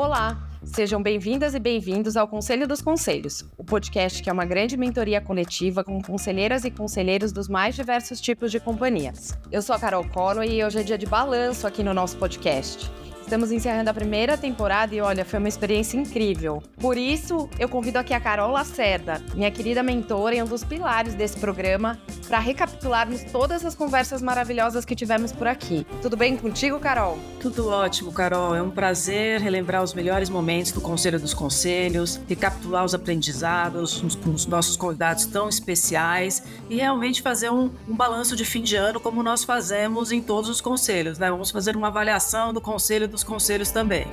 Olá, sejam bem-vindas e bem-vindos ao Conselho dos Conselhos, o podcast que é uma grande mentoria coletiva com conselheiras e conselheiros dos mais diversos tipos de companhias. Eu sou a Carol Colo e hoje é dia de balanço aqui no nosso podcast. Estamos encerrando a primeira temporada e olha, foi uma experiência incrível. Por isso, eu convido aqui a Carol Lacerda, minha querida mentora e um dos pilares desse programa, para recapitularmos todas as conversas maravilhosas que tivemos por aqui. Tudo bem contigo, Carol? Tudo ótimo, Carol. É um prazer relembrar os melhores momentos do Conselho dos Conselhos, recapitular os aprendizados com os nossos convidados tão especiais e realmente fazer um, um balanço de fim de ano, como nós fazemos em todos os conselhos. Né? Vamos fazer uma avaliação do Conselho dos conselhos também.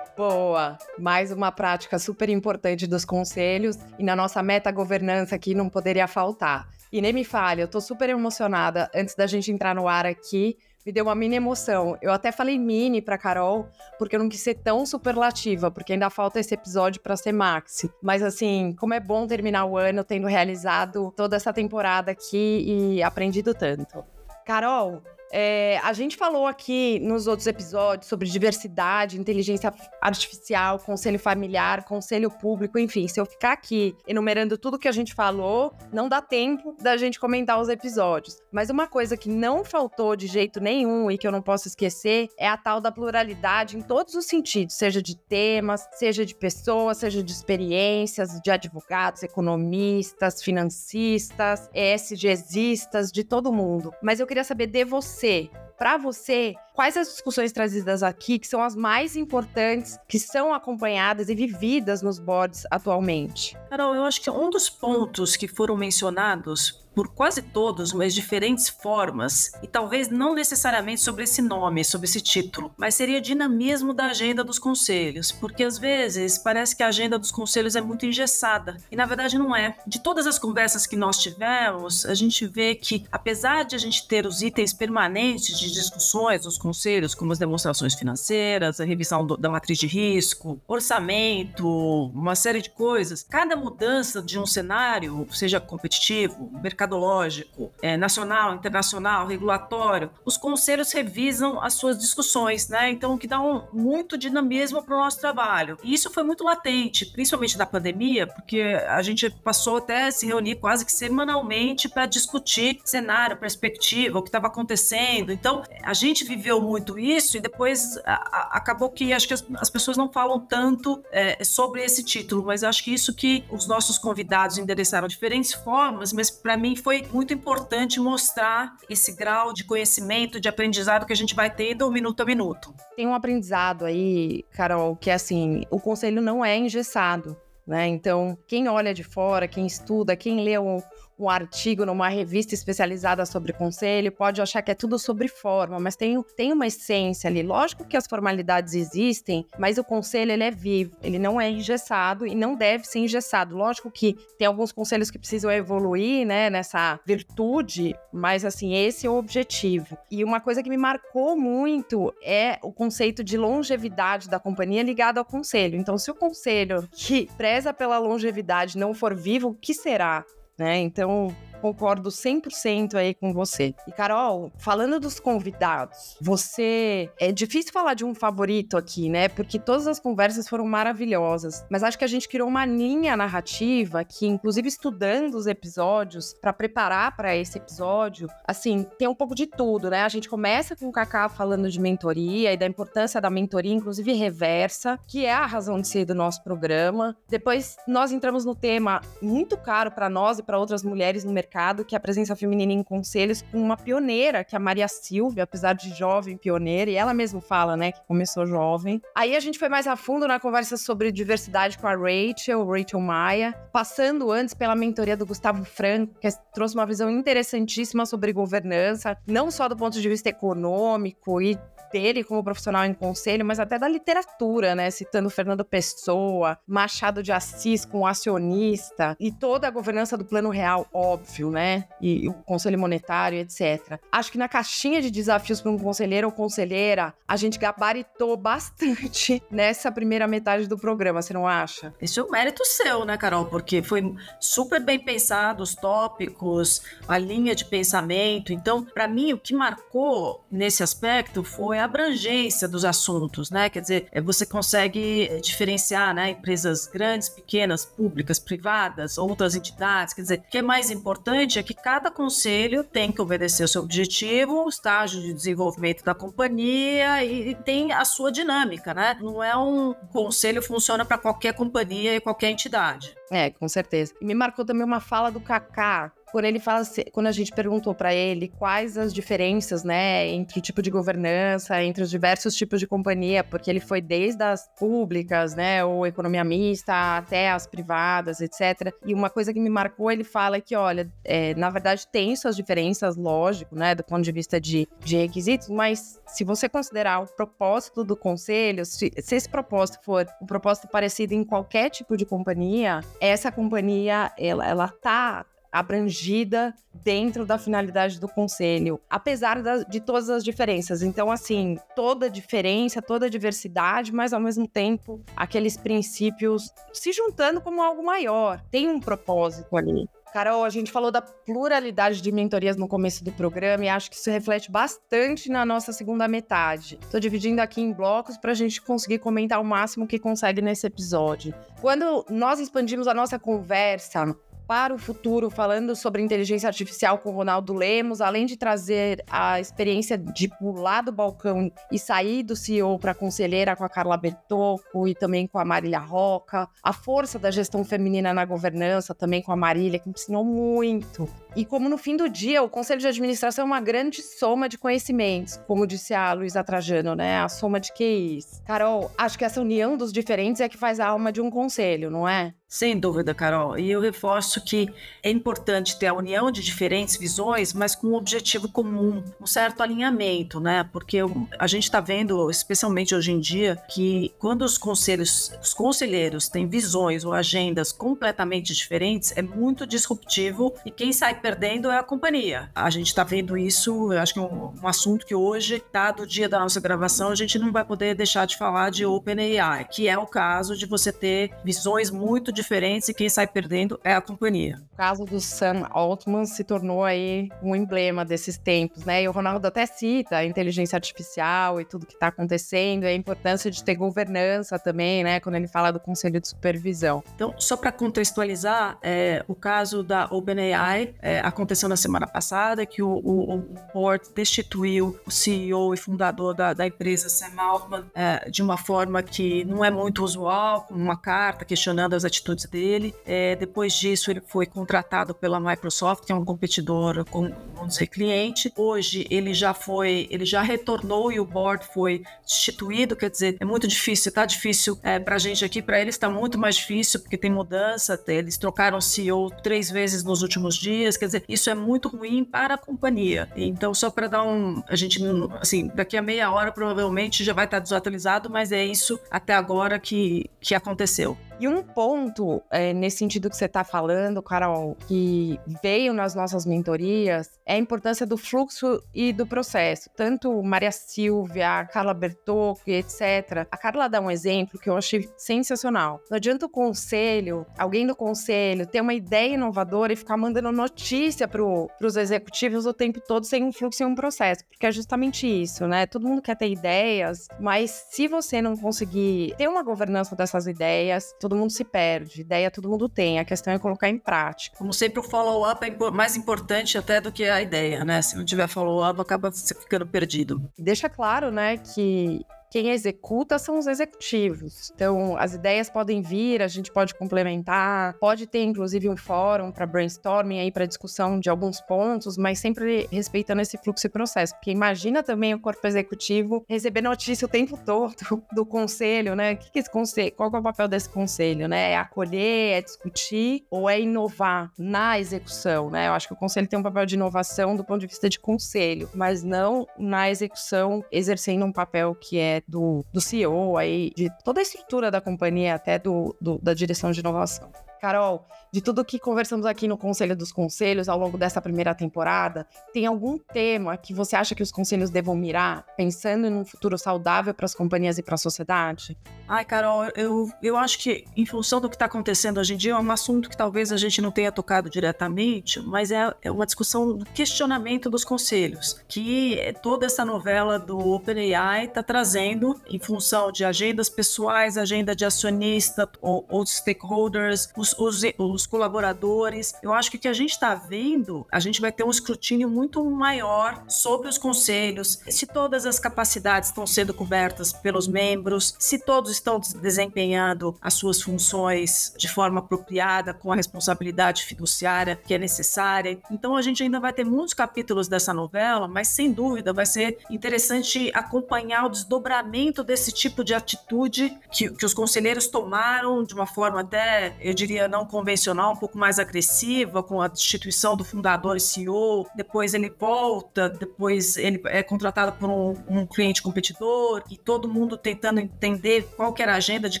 Boa! Mais uma prática super importante dos conselhos e na nossa meta governança aqui não poderia faltar. E nem me fale, eu tô super emocionada antes da gente entrar no ar aqui me deu uma mini emoção. Eu até falei mini pra Carol, porque eu não quis ser tão superlativa, porque ainda falta esse episódio para ser maxi. Mas assim, como é bom terminar o ano tendo realizado toda essa temporada aqui e aprendido tanto. Carol, é, a gente falou aqui nos outros episódios sobre diversidade, inteligência artificial, conselho familiar, conselho público, enfim. Se eu ficar aqui enumerando tudo que a gente falou, não dá tempo da gente comentar os episódios. Mas uma coisa que não faltou de jeito nenhum e que eu não posso esquecer é a tal da pluralidade em todos os sentidos, seja de temas, seja de pessoas, seja de experiências, de advogados, economistas, financistas, ESGistas, de todo mundo. Mas eu queria saber de você você, para você, quais as discussões trazidas aqui que são as mais importantes, que são acompanhadas e vividas nos boards atualmente? Carol, eu acho que um dos pontos que foram mencionados por quase todos, mas diferentes formas, e talvez não necessariamente sobre esse nome, sobre esse título, mas seria dinamismo da agenda dos conselhos, porque às vezes parece que a agenda dos conselhos é muito engessada, e na verdade não é. De todas as conversas que nós tivemos, a gente vê que, apesar de a gente ter os itens permanentes de discussões dos conselhos, como as demonstrações financeiras, a revisão do, da matriz de risco, orçamento, uma série de coisas, cada mudança de um cenário, seja competitivo, mercado mercadológico, é, nacional, internacional, regulatório, os conselhos revisam as suas discussões, né? Então, o que dá um, muito dinamismo para o nosso trabalho. E isso foi muito latente, principalmente na pandemia, porque a gente passou até a se reunir quase que semanalmente para discutir cenário, perspectiva, o que estava acontecendo. Então, a gente viveu muito isso e depois a, a, acabou que acho que as, as, pessoas não falam tanto é, sobre esse título, mas acho que isso que os nossos convidados endereçaram diferentes formas, mas para mim mim foi muito importante mostrar esse grau de conhecimento, de aprendizado que a gente vai tendo minuto a minuto. Tem um aprendizado aí, Carol, que é assim, o conselho não é engessado. Né? Então, quem olha de fora, quem estuda, quem lê o, um artigo numa revista especializada sobre conselho, pode achar que é tudo sobre forma, mas tem, tem uma essência ali. Lógico que as formalidades existem, mas o conselho ele é vivo, ele não é engessado e não deve ser engessado. Lógico que tem alguns conselhos que precisam evoluir, né, nessa virtude, mas assim, esse é o objetivo. E uma coisa que me marcou muito é o conceito de longevidade da companhia ligado ao conselho. Então, se o conselho que preza pela longevidade não for vivo, o que será? Né? Então, concordo 100% aí com você. E Carol, falando dos convidados, você é difícil falar de um favorito aqui, né? Porque todas as conversas foram maravilhosas, mas acho que a gente criou uma linha narrativa que inclusive estudando os episódios para preparar para esse episódio, assim, tem um pouco de tudo, né? A gente começa com o Kaká falando de mentoria e da importância da mentoria, inclusive reversa, que é a razão de ser do nosso programa. Depois nós entramos no tema muito caro para nós e para outras mulheres no mercado mercado, que é a presença feminina em conselhos, com uma pioneira, que é a Maria Silvia, apesar de jovem, pioneira, e ela mesma fala, né, que começou jovem. Aí a gente foi mais a fundo na conversa sobre diversidade com a Rachel, Rachel Maia, passando antes pela mentoria do Gustavo Franco, que trouxe uma visão interessantíssima sobre governança, não só do ponto de vista econômico e dele como profissional em conselho, mas até da literatura, né? Citando Fernando Pessoa, Machado de Assis com acionista e toda a governança do Plano Real, óbvio óbvio, né? E, o conselho monetário, etc. Acho que na caixinha de desafios para um conselheiro ou conselheira, a gente gabaritou bastante nessa primeira metade do programa, você não acha? Isso é um mérito seu, né, Carol? Porque foi super bem pensado os tópicos, a linha de pensamento. Então, para mim, o que marcou nesse aspecto foi a abrangência dos assuntos, né? Quer dizer, é, você consegue é, diferenciar, né, empresas grandes, pequenas, públicas, privadas, outras entidades. Quer dizer, o que é mais importante é que cada conselho tem que obedecer o seu objetivo, o estágio de desenvolvimento da companhia e, tem a sua dinâmica, né? Não é um conselho funciona para qualquer companhia e qualquer entidade. É, com certeza. E me marcou também uma fala do Kaká, quando ele fala, quando a gente perguntou para ele quais as diferenças, né, entre o tipo de governança, entre os diversos tipos de companhia, porque ele foi desde as públicas, né, ou economia mista, até as privadas, etc. E uma coisa que me marcou, ele fala que, olha, é, na verdade tem suas diferenças, lógico, né, do ponto de vista de, de requisitos, mas se você considerar o propósito do conselho, se, se esse propósito for um propósito parecido em qualquer tipo de companhia, essa companhia, ela, ela tá abrangida dentro da finalidade do conselho, apesar de todas as diferenças. Então, assim, toda diferença, toda diversidade, mas ao mesmo tempo aqueles princípios se juntando como algo maior. Tem um propósito ali. Carol, a gente falou da pluralidade de mentorias no começo do programa e acho que isso reflete bastante na nossa segunda metade. Estou dividindo aqui em blocos para a gente conseguir comentar o máximo que consegue nesse episódio. Quando nós expandimos a nossa conversa para o futuro, falando sobre inteligência artificial com Ronaldo Lemos, além de trazer a experiência de pular do balcão e sair do CEO para conselheira com a Carla Bertocco e também com a Marília Roca, a força da gestão feminina na governança também com a Marília, que me ensinou muito. E como no fim do dia, o conselho de administração é uma grande soma de conhecimentos, como disse a Luísa Trajano, né? A soma de QIs. Carol, acho que essa união dos diferentes é que faz a alma de um conselho, não é? Sem dúvida, Carol. E eu reforço que é importante ter a união de diferentes visões, mas com um objetivo comum, um certo alinhamento, né? Porque a gente está vendo, especialmente hoje em dia, que quando os conselhos, os conselheiros têm visões ou agendas completamente diferentes, é muito disruptivo e quem sai perdendo é a companhia. A gente está vendo isso, acho que é um, um assunto que hoje, dado o dia da nossa gravação, a gente não vai poder deixar de falar de OpenAI, que é o caso de você ter visões muito diferentes e quem sai perdendo é a companhia. O caso do Sam Altman se tornou aí um emblema desses tempos, né? E o Ronaldo até cita a inteligência artificial e tudo que está acontecendo, e a importância de ter governança também, né? Quando ele fala do conselho de supervisão. Então, só para contextualizar, é, o caso da OpenAI é, aconteceu na semana passada, que o, o, o, board destituiu o CEO e fundador da, da empresa, Sam Altman, é, de uma forma que não é muito usual, com uma carta questionando as atitudes dele. É, depois disso, ele foi contratado pela Microsoft, que é um competidor, com, vamos dizer, cliente. Hoje, ele já foi, ele já retornou e o board foi destituído. Quer dizer, é muito difícil, tá difícil é, para a gente aqui, para eles está muito mais difícil, porque tem mudança. Eles trocaram CEO três vezes nos últimos dias. Quer dizer, isso é muito ruim para a companhia. Então, só para dar um. A gente, assim, daqui a meia hora provavelmente já vai estar desatualizado, mas é isso até agora que, que aconteceu. E um ponto é, nesse sentido que você está falando, Carol, que veio nas nossas mentorias, é a importância do fluxo e do processo. Tanto Maria Silvia, Carla Bertocco, etc. A Carla dá um exemplo que eu achei sensacional. Não adianta o conselho, alguém do conselho, ter uma ideia inovadora e ficar mandando notícia para os executivos o tempo todo sem um fluxo e um processo. Porque é justamente isso, né? Todo mundo quer ter ideias, mas se você não conseguir ter uma governança dessas ideias, todo mundo se perde. Ideia todo mundo tem, a questão é colocar em prática. Como sempre, o follow-up é mais importante até do que a ideia, né? Se não tiver follow-up, acaba ficando perdido. Deixa claro, né, que quem executa são os executivos. Então, as ideias podem vir, a gente pode complementar, pode ter inclusive um fórum para brainstorming aí para discussão de alguns pontos, mas sempre respeitando esse fluxo e processo. Porque imagina também o corpo executivo receber notícia o tempo todo do conselho, né? O que, que esse conselho, qual é o papel desse conselho, né? É acolher, é discutir ou é inovar na execução, né? Eu acho que o conselho tem um papel de inovação do ponto de vista de conselho, mas não na execução exercendo um papel que é do, do CEO aí, de toda a estrutura da companhia, até do, do, da direção de inovação. Carol, de tudo que conversamos aqui no Conselho dos Conselhos ao longo dessa primeira temporada, tem algum tema que você acha que os conselhos devam mirar, pensando em um futuro saudável para as companhias e para a sociedade? Ai, Carol, eu, eu acho que, em função do que está acontecendo hoje em dia, é um assunto que talvez a gente não tenha tocado diretamente, mas é, é uma discussão do questionamento dos conselhos, que toda essa novela do OpenAI está trazendo em função de agendas pessoais, agenda de acionista ou, ou stakeholders, os, os, os colaboradores. Eu acho que o que a gente está vendo, a gente vai ter um escrutínio muito maior sobre os conselhos, se todas as capacidades estão sendo cobertas pelos membros, se todos estão desempenhando as suas funções de forma apropriada, com a responsabilidade fiduciária que é necessária. Então a gente ainda vai ter muitos capítulos dessa novela, mas sem dúvida vai ser interessante acompanhar o desdobramento desse tipo de atitude que, que os conselheiros tomaram de uma forma até, eu diria, não convencional, um pouco mais agressiva, com a destituição do fundador e CEO. Depois ele volta, depois ele é contratado por um, um cliente competidor e todo mundo tentando entender qual que era a agenda de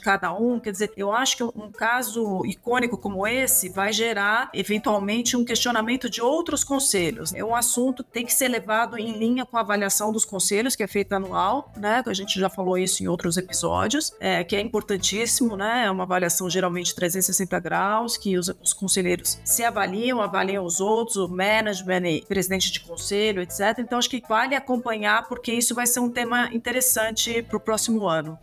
cada um. Quer dizer, eu acho que um caso icônico como esse vai gerar eventualmente um questionamento de outros conselhos. É um assunto que tem que ser levado em linha com a avaliação dos conselhos, que é feita anual, né? A gente já falou isso em outros episódios, é, que é importantíssimo, né? É uma avaliação geralmente 360 graus, que os, os conselheiros se avaliam, avaliam os outros, o management, presidente de conselho, etc. Então acho que vale acompanhar, porque isso vai ser um tema interessante para o próximo ano.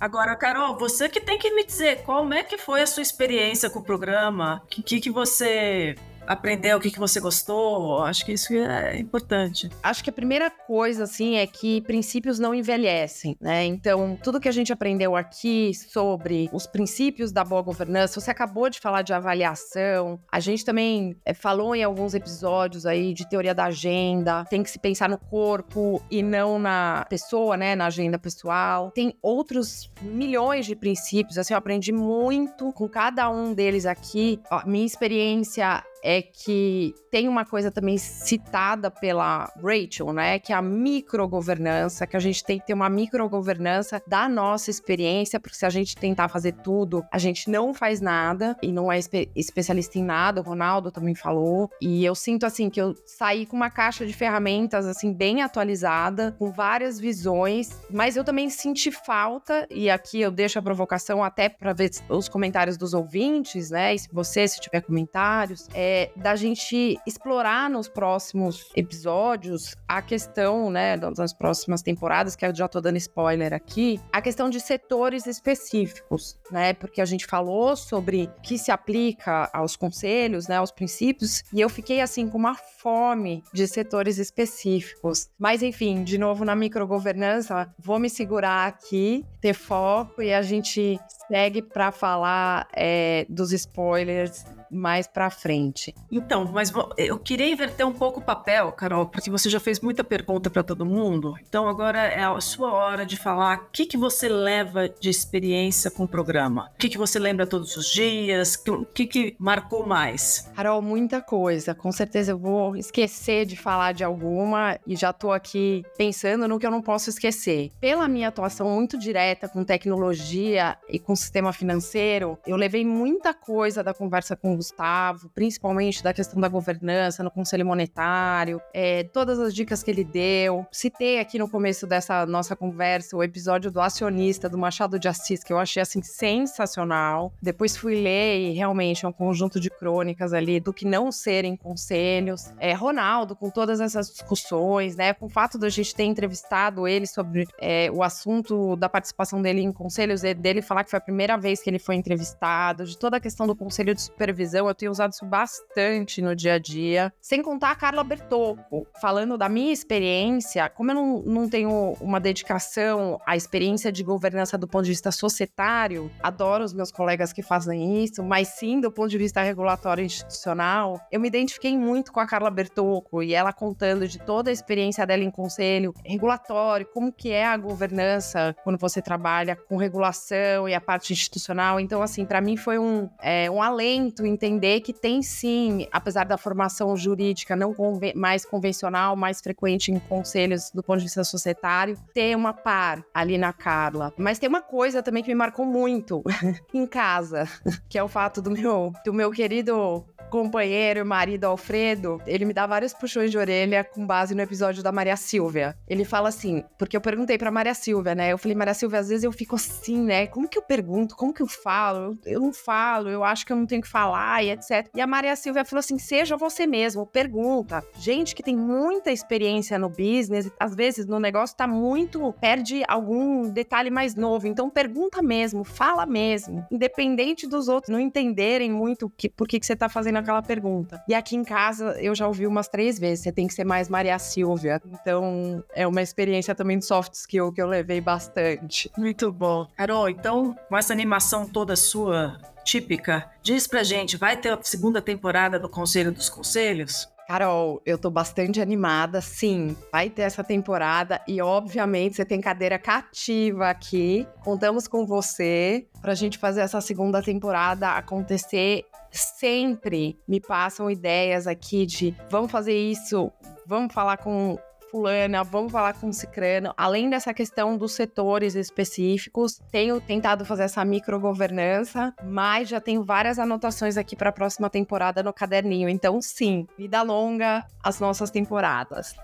Agora, Carol, você que tem que me dizer como é que foi a sua experiência com o programa, o que, que você aprender o que, que você gostou. Acho que isso é importante. Acho que a primeira coisa, assim, é que princípios não envelhecem, né? Então, tudo que a gente aprendeu aqui sobre os princípios da boa governança, você acabou de falar de avaliação, a gente também é, falou em alguns episódios aí de teoria da agenda, tem que se pensar no corpo e não na pessoa, né? Na agenda pessoal. Tem outros milhões de princípios, assim, eu aprendi muito com cada um deles aqui. Ó, minha experiência é que tem uma coisa também citada pela Rachel, né? Que é a microgovernança, que a gente tem que ter uma microgovernança da nossa experiência, porque se a gente tentar fazer tudo, a gente não faz nada e não é espe especialista em nada. O Ronaldo também falou. E eu sinto assim que eu saí com uma caixa de ferramentas assim bem atualizada, com várias visões, mas eu também senti falta e aqui eu deixo a provocação até para ver os comentários dos ouvintes, né? E se você se tiver comentários, é é, da gente explorar nos próximos episódios a questão, né, das próximas temporadas, que eu já tô dando spoiler aqui, a questão de setores específicos, né? Porque a gente falou sobre o que se aplica aos conselhos, né, aos princípios, e eu fiquei assim com uma fome de setores específicos. Mas enfim, de novo na microgovernança, vou me segurar aqui, ter foco e a gente segue para falar é, dos spoilers mais para frente. Então, mas eu queria inverter um pouco o papel, Carol, porque você já fez muita pergunta para todo mundo. Então agora é a sua hora de falar o que, que você leva de experiência com o programa. O que, que você lembra todos os dias? O que, que marcou mais? Carol, muita coisa. Com certeza eu vou esquecer de falar de alguma e já tô aqui pensando no que eu não posso esquecer. Pela minha atuação muito direta com tecnologia e com sistema financeiro, eu levei muita coisa da conversa com Gustavo, principalmente da questão da governança no Conselho Monetário, é, todas as dicas que ele deu. Citei aqui no começo dessa nossa conversa o episódio do acionista do Machado de Assis, que eu achei assim sensacional. Depois fui ler e realmente é um conjunto de crônicas ali do que não serem conselhos. É, Ronaldo, com todas essas discussões, né, com o fato da gente ter entrevistado ele sobre é, o assunto da participação dele em conselhos, dele falar que foi primeira vez que ele foi entrevistado, de toda a questão do conselho de supervisão eu tenho usado isso bastante no dia a dia. Sem contar a Carla Bertocco, falando da minha experiência, como eu não, não tenho uma dedicação à experiência de governança do ponto de vista societário, adoro os meus colegas que fazem isso, mas sim do ponto de vista regulatório institucional, eu me identifiquei muito com a Carla Bertocco e ela contando de toda a experiência dela em conselho regulatório, como que é a governança quando você trabalha com regulação e a parte institucional. Então, assim, para mim foi um, é, um alento entender que tem sim, apesar da formação jurídica não conven mais convencional, mais frequente em conselhos do ponto de vista societário, ter uma par ali na Carla. Mas tem uma coisa também que me marcou muito em casa, que é o fato do meu, do meu querido companheiro, marido Alfredo, ele me dá vários puxões de orelha com base no episódio da Maria Silvia. Ele fala assim, porque eu perguntei pra Maria Silvia, né? Eu falei, Maria Silvia, às vezes eu fico assim, né? Como que eu pergunto? Como que eu falo? Eu não falo, eu acho que eu não tenho que falar e etc. E a Maria Silvia falou assim: seja você mesmo, pergunta. Gente que tem muita experiência no business, às vezes no negócio tá muito, perde algum detalhe mais novo. Então pergunta mesmo, fala mesmo. Independente dos outros não entenderem muito que, por que, que você tá fazendo aquela pergunta. E aqui em casa eu já ouvi umas três vezes, você tem que ser mais Maria Silvia. Então é uma experiência também de soft skill que eu levei bastante. Muito bom. Carol, então, com essa animação toda sua, típica, diz pra gente, vai ter a segunda temporada do Conselho dos Conselhos? Carol, eu tô bastante animada, sim. Vai ter essa temporada e, obviamente, você tem cadeira cativa aqui. Contamos com você pra gente fazer essa segunda temporada acontecer sempre me passam ideias aqui de vamos fazer isso, vamos falar com fulana, vamos falar com cicrano. Além dessa questão dos setores específicos, tenho tentado fazer essa microgovernança, mas já tenho várias anotações aqui para a próxima temporada no caderninho. Então, sim, vida longa as nossas temporadas.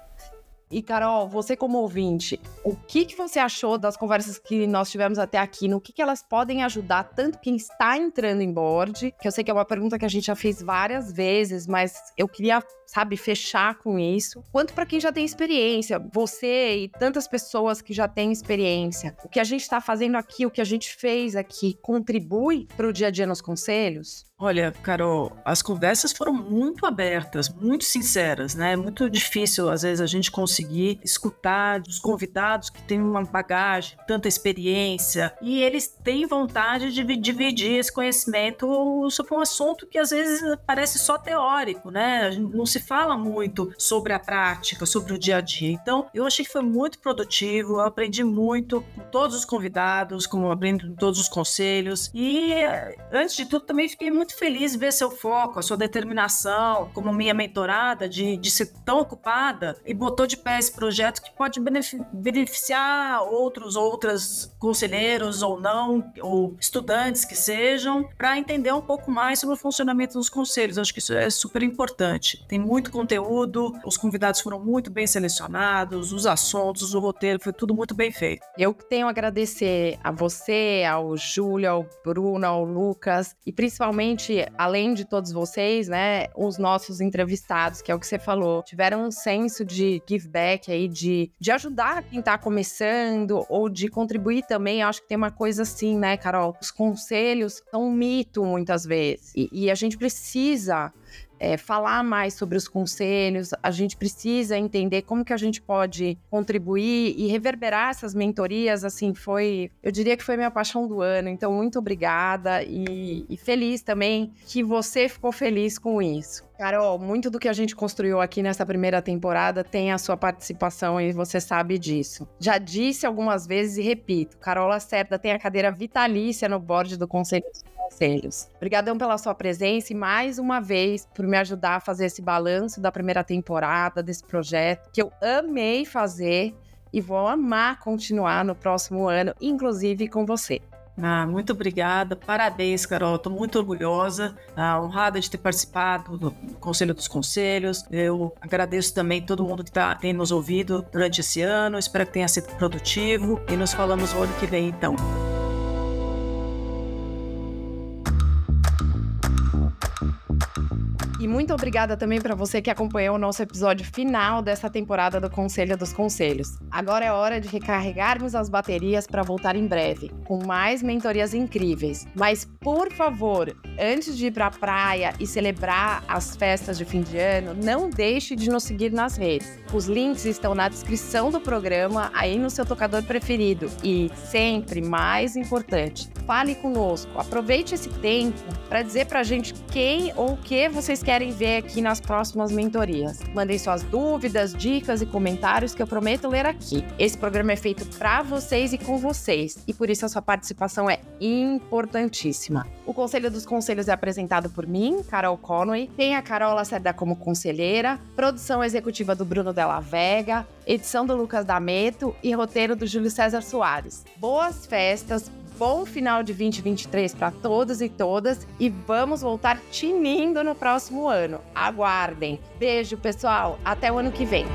E Carol, você como ouvinte, o que, que você achou das conversas que nós tivemos até aqui? No que, que elas podem ajudar tanto quem está entrando em board, que eu sei que é uma pergunta que a gente já fez várias vezes, mas eu queria, sabe, fechar com isso, quanto para quem já tem experiência, você e tantas pessoas que já têm experiência. O que a gente está fazendo aqui, o que a gente fez aqui, contribui para o dia a dia nos conselhos? Olha, Carol, as conversas foram muito abertas, muito sinceras, né? É muito difícil, às vezes, a gente conseguir escutar os convidados que têm uma bagagem, tanta experiência, e eles têm vontade de dividir esse conhecimento sobre um assunto que, às vezes, parece só teórico, né? Não se fala muito sobre a prática, sobre o dia a dia. Então, eu achei que foi muito produtivo, eu aprendi muito com todos os convidados, com todos os conselhos, e, antes de tudo, também fiquei muito muito feliz ver seu foco, a sua determinação, como minha mentorada, de, de ser tão ocupada e botou de pé esse projeto que pode beneficiar outros, outras conselheiros ou não, ou estudantes que sejam, para entender um pouco mais sobre o funcionamento dos conselhos. Acho que isso é super importante. Tem muito conteúdo, os convidados foram muito bem selecionados, os assuntos, o roteiro, foi tudo muito bem feito. Eu tenho a agradecer a você, ao Júlio, ao Bruno, ao Lucas e principalmente além de todos vocês, né, os nossos entrevistados, que é o que você falou, tiveram um senso de give back aí, de, de ajudar quem tá começando ou de contribuir também. Eu acho que tem uma coisa assim, né, Carol? Os conselhos são um mito muitas vezes. e, e a gente precisa é, falar mais sobre os conselhos, a gente precisa entender como que a gente pode contribuir e reverberar essas mentorias, assim, foi, eu diria que foi minha paixão do ano, então muito obrigada e, e feliz também que você ficou feliz com isso. Carol, muito do que a gente construiu aqui nessa primeira temporada tem a sua participação e você sabe disso. Já disse algumas vezes e repito, Carol Lacerda tem a cadeira vitalícia no board do Conselho Conselhos. Obrigadão pela sua presença e mais uma vez por me ajudar a fazer esse balanço da primeira temporada desse projeto que eu amei fazer e vou amar continuar no próximo ano, inclusive com você. Ah, muito obrigada, parabéns, Carol. Estou muito orgulhosa, ah, honrada de ter participado do Conselho dos Conselhos. Eu agradeço também todo mundo que tá, tem nos ouvido durante esse ano. Espero que tenha sido produtivo e nos falamos o ano que vem, então. E muito obrigada também para você que acompanhou o nosso episódio final dessa temporada do Conselho dos Conselhos. Agora é hora de recarregarmos as baterias para voltar em breve, com mais mentorias incríveis. Mas, por favor, antes de ir para a praia e celebrar as festas de fim de ano, não deixe de nos seguir nas redes. Os links estão na descrição do programa, aí no seu tocador preferido. E, sempre mais importante, fale conosco. Aproveite esse tempo para dizer para a gente quem ou o que vocês querem ver aqui nas próximas mentorias. Mandem suas dúvidas, dicas e comentários que eu prometo ler aqui. Esse programa é feito para vocês e com vocês, e por isso a sua participação é importantíssima. O Conselho dos Conselhos é apresentado por mim, Carol Conway, tem a Carol Lacerda como conselheira, produção executiva do Bruno Della Vega, edição do Lucas D'Ameto e roteiro do Júlio César Soares. Boas festas, bom final de 2023 para todos e todas e vamos voltar tinindo no próximo ano. Aguardem. Beijo, pessoal. Até o ano que vem.